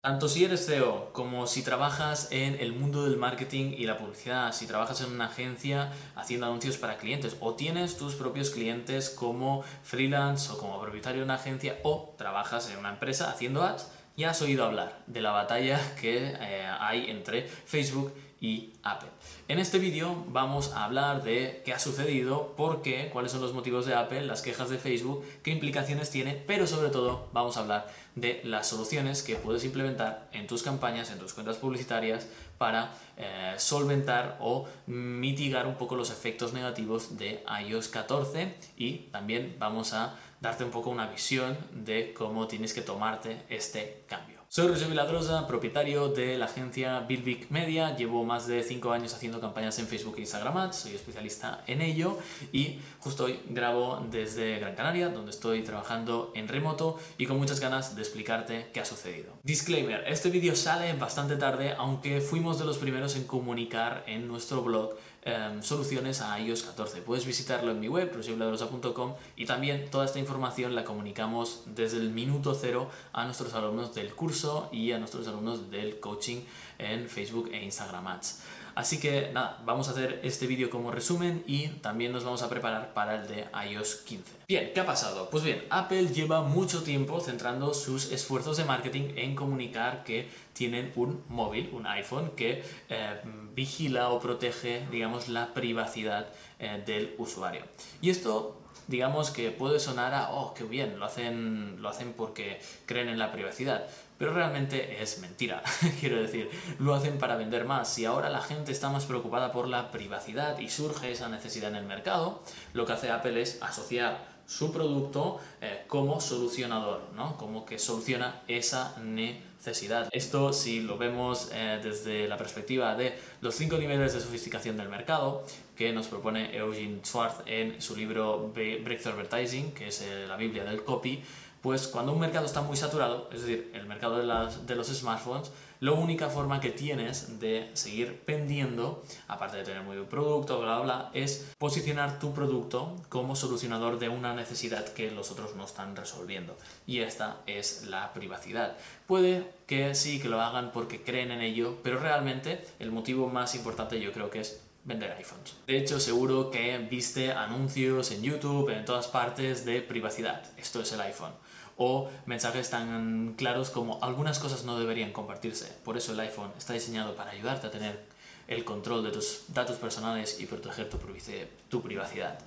Tanto si eres CEO como si trabajas en el mundo del marketing y la publicidad, si trabajas en una agencia haciendo anuncios para clientes o tienes tus propios clientes como freelance o como propietario de una agencia o trabajas en una empresa haciendo ads, ya has oído hablar de la batalla que eh, hay entre Facebook y Apple. En este vídeo vamos a hablar de qué ha sucedido, por qué, cuáles son los motivos de Apple, las quejas de Facebook, qué implicaciones tiene, pero sobre todo vamos a hablar de las soluciones que puedes implementar en tus campañas, en tus cuentas publicitarias para eh, solventar o mitigar un poco los efectos negativos de iOS 14 y también vamos a darte un poco una visión de cómo tienes que tomarte este cambio. Soy Roger Viladrosa, propietario de la agencia Big Media. Llevo más de 5 años haciendo campañas en Facebook e Instagram Ads, soy especialista en ello y justo hoy grabo desde Gran Canaria, donde estoy trabajando en remoto y con muchas ganas de explicarte qué ha sucedido. Disclaimer, este vídeo sale bastante tarde, aunque fuimos de los primeros en comunicar en nuestro blog Em, soluciones a iOS 14. Puedes visitarlo en mi web, rosibladrosa.com y también toda esta información la comunicamos desde el minuto cero a nuestros alumnos del curso y a nuestros alumnos del coaching en Facebook e Instagram Ads. Así que nada, vamos a hacer este vídeo como resumen y también nos vamos a preparar para el de iOS 15. Bien, ¿qué ha pasado? Pues bien, Apple lleva mucho tiempo centrando sus esfuerzos de marketing en comunicar que tienen un móvil, un iPhone, que eh, vigila o protege, digamos, la privacidad eh, del usuario. Y esto digamos que puede sonar a, oh, qué bien, lo hacen, lo hacen porque creen en la privacidad. Pero realmente es mentira. Quiero decir, lo hacen para vender más. Si ahora la gente está más preocupada por la privacidad y surge esa necesidad en el mercado, lo que hace Apple es asociar su producto eh, como solucionador, ¿no? Como que soluciona esa necesidad. Esto, si lo vemos eh, desde la perspectiva de los cinco niveles de sofisticación del mercado, que nos propone Eugene Schwartz en su libro Breakthrough Advertising, que es eh, la Biblia del copy, pues cuando un mercado está muy saturado, es decir, el mercado de, los smartphones, la única forma que tienes de seguir vendiendo, aparte de tener muy buen producto, bla, bla, bla, es posicionar tu producto como solucionador de una necesidad que los otros no están resolviendo. Y esta es la privacidad. Puede que sí, que lo hagan porque creen en ello, pero realmente el motivo más importante yo creo que es vender iPhones. De hecho, seguro que viste anuncios en YouTube, en todas partes, de privacidad. Esto es el iPhone. O mensajes tan claros como algunas cosas no deberían compartirse. Por eso el iPhone está diseñado para ayudarte a tener el control de tus datos personales y proteger tu privacidad.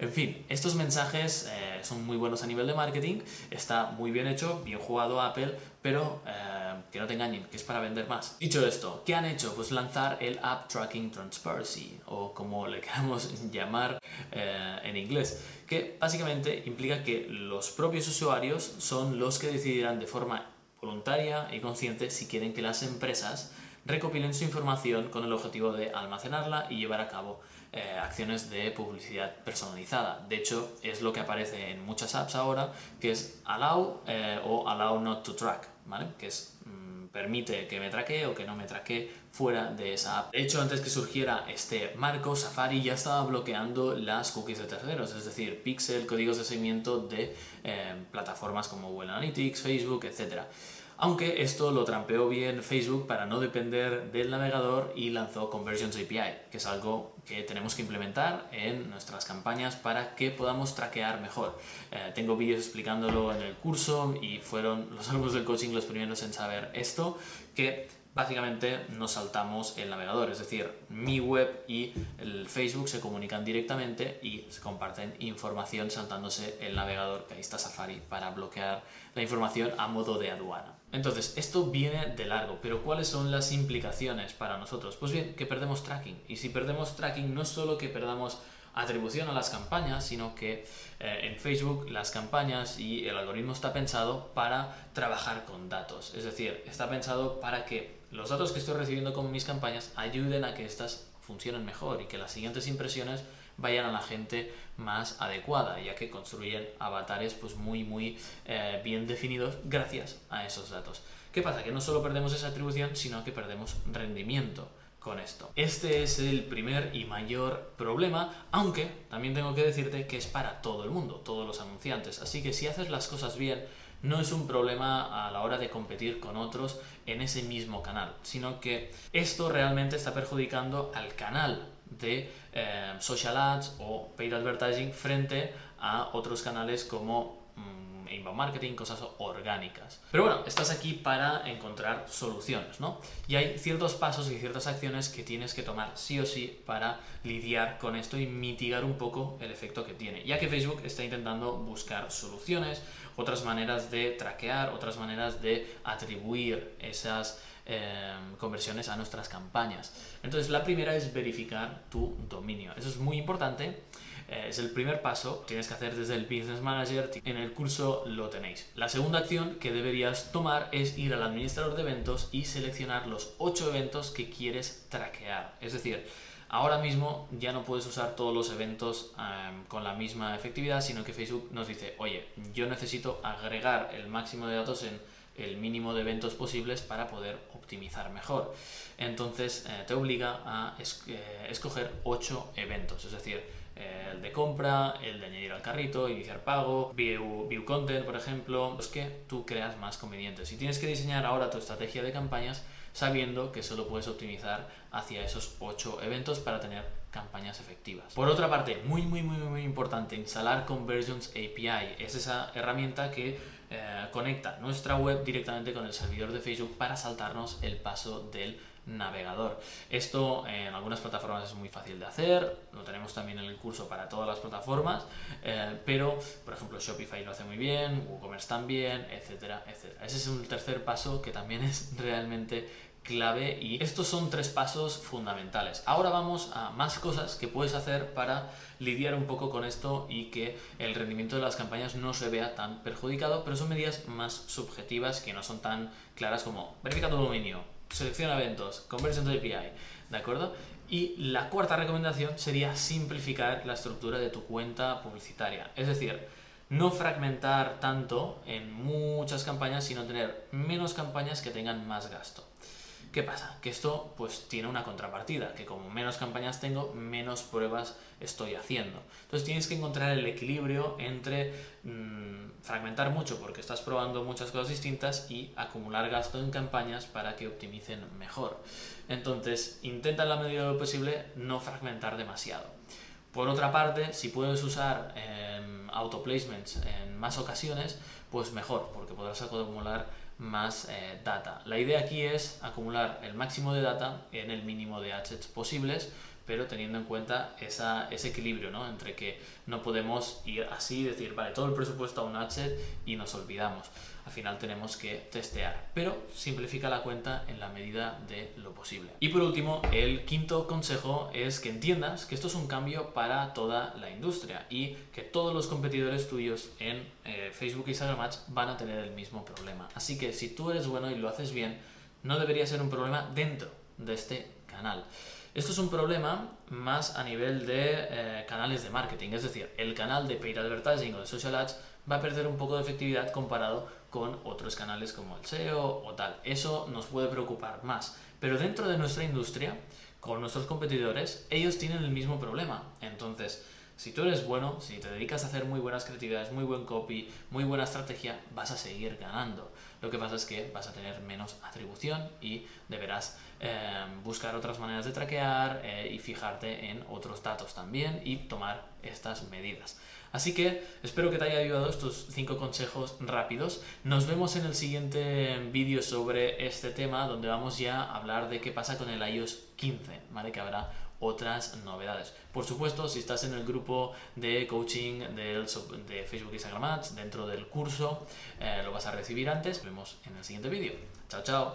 En fin, estos mensajes eh, son muy buenos a nivel de marketing, está muy bien hecho, bien jugado Apple, pero eh, que no te engañen, que es para vender más. Dicho esto, ¿qué han hecho? Pues lanzar el App Tracking Transparency, o como le queramos llamar eh, en inglés, que básicamente implica que los propios usuarios son los que decidirán de forma voluntaria y consciente si quieren que las empresas recopilen su información con el objetivo de almacenarla y llevar a cabo eh, acciones de publicidad personalizada. De hecho, es lo que aparece en muchas apps ahora, que es allow eh, o allow not to track, ¿vale? Que es mm, permite que me traquee o que no me traquee fuera de esa app. De hecho, antes que surgiera este marco, Safari ya estaba bloqueando las cookies de terceros, es decir, pixel, códigos de seguimiento de eh, plataformas como Google Analytics, Facebook, etc aunque esto lo trampeó bien Facebook para no depender del navegador y lanzó Conversions API, que es algo que tenemos que implementar en nuestras campañas para que podamos traquear mejor. Eh, tengo vídeos explicándolo en el curso y fueron los alumnos del coaching los primeros en saber esto, que básicamente nos saltamos el navegador, es decir, mi web y el Facebook se comunican directamente y se comparten información saltándose el navegador, que ahí está Safari, para bloquear la información a modo de aduana. Entonces, esto viene de largo, pero ¿cuáles son las implicaciones para nosotros? Pues bien, que perdemos tracking. Y si perdemos tracking, no es solo que perdamos atribución a las campañas, sino que eh, en Facebook las campañas y el algoritmo está pensado para trabajar con datos. Es decir, está pensado para que los datos que estoy recibiendo con mis campañas ayuden a que estas funcionen mejor y que las siguientes impresiones vayan a la gente más adecuada, ya que construyen avatares pues muy muy eh, bien definidos gracias a esos datos. ¿Qué pasa? Que no solo perdemos esa atribución, sino que perdemos rendimiento con esto. Este es el primer y mayor problema, aunque también tengo que decirte que es para todo el mundo, todos los anunciantes. Así que si haces las cosas bien, no es un problema a la hora de competir con otros en ese mismo canal, sino que esto realmente está perjudicando al canal de eh, social ads o paid advertising frente a otros canales como inbound marketing, cosas orgánicas. Pero bueno, estás aquí para encontrar soluciones, ¿no? Y hay ciertos pasos y ciertas acciones que tienes que tomar sí o sí para lidiar con esto y mitigar un poco el efecto que tiene, ya que Facebook está intentando buscar soluciones, otras maneras de traquear, otras maneras de atribuir esas em, conversiones a nuestras campañas. Entonces, la primera es verificar tu dominio. Eso es muy importante eh, es el primer paso, tienes que hacer desde el Business Manager, en el curso lo tenéis. La segunda acción que deberías tomar es ir al administrador de eventos y seleccionar los 8 eventos que quieres traquear. Es decir, Ahora mismo ya no puedes usar todos los eventos em, con la misma efectividad, sino que Facebook nos dice, oye, yo necesito agregar el máximo de datos en el mínimo de eventos posibles para poder optimizar mejor. Entonces eh, te obliga a eh, escoger 8 eventos, es decir, el de compra, el de añadir al carrito, iniciar pago, view, view content, por ejemplo, los que tú creas más convenientes. Y tienes que diseñar ahora tu estrategia de campañas sabiendo que solo puedes optimizar hacia esos 8 eventos para tener campañas efectivas. Por otra parte, muy muy muy muy importante, instalar Conversions API. Es esa herramienta que eh, conecta nuestra web directamente con el servidor de Facebook para saltarnos el paso del navegador. Esto en algunas plataformas es muy fácil de hacer, lo tenemos también en el curso para todas las plataformas, eh, pero por ejemplo Shopify lo hace muy bien, WooCommerce también, etcétera, etcétera. Ese es un tercer paso que también es realmente clave y estos son tres pasos fundamentales. Ahora vamos a más cosas que puedes hacer para lidiar un poco con esto y que el rendimiento de las campañas no se vea tan perjudicado, pero son medidas más subjetivas que no son tan claras como verifica tu dominio, selecciona eventos, conversión de API, ¿de acuerdo? Y la cuarta recomendación sería simplificar la estructura de tu cuenta publicitaria. Es decir, no fragmentar tanto en muchas campañas, sino tener menos campañas que tengan más gasto. ¿Qué pasa? Que esto pues tiene una contrapartida, que como menos campañas tengo, menos pruebas estoy haciendo. Entonces tienes que encontrar el equilibrio entre mm, fragmentar mucho porque estás probando muchas cosas distintas y acumular gasto en campañas para que optimicen mejor. Entonces intenta en la medida de lo posible no fragmentar demasiado. Por otra parte, si puedes usar auto placements en más ocasiones, pues mejor, porque podrás acumular más eh, data. La idea aquí es acumular el máximo de data en el mínimo de assets posibles, pero teniendo en cuenta ese equilibrio ¿no? entre que no podemos ir así, decir, vale, todo el presupuesto a un asset y nos olvidamos al final tenemos que testear, pero simplifica la cuenta en la medida de lo posible. Y por último, el quinto consejo es que entiendas que esto es un cambio para toda la industria y que todos los competidores tuyos en eh, Facebook y Instagram Ads van a tener el mismo problema. Así que si tú eres bueno y lo haces bien, no debería ser un problema dentro de este canal. Esto es un problema más a nivel de eh, canales de marketing, es decir, el canal de paid advertising o de social ads va a perder un poco de efectividad comparado con otros canales como el SEO o tal. Eso nos puede preocupar más. Pero dentro de nuestra industria, con nuestros competidores, ellos tienen el mismo problema. Entonces, si tú eres bueno, si te dedicas a hacer muy buenas creatividades, muy buen copy, muy buena estrategia, vas a seguir ganando. Lo que pasa es que vas a tener menos atribución y deberás eh, buscar otras maneras de traquear eh, y fijarte en otros datos también y tomar estas medidas. Así que espero que te haya ayudado estos 5 consejos rápidos. Nos vemos en el siguiente vídeo sobre este tema donde vamos ya a hablar de qué pasa con el iOS 15, ¿vale? Que habrá otras novedades. Por supuesto, si estás en el grupo de coaching de, Facebook Instagram Ads dentro del curso, eh, lo vas a recibir antes. Nos vemos en el siguiente vídeo. Chao, chao.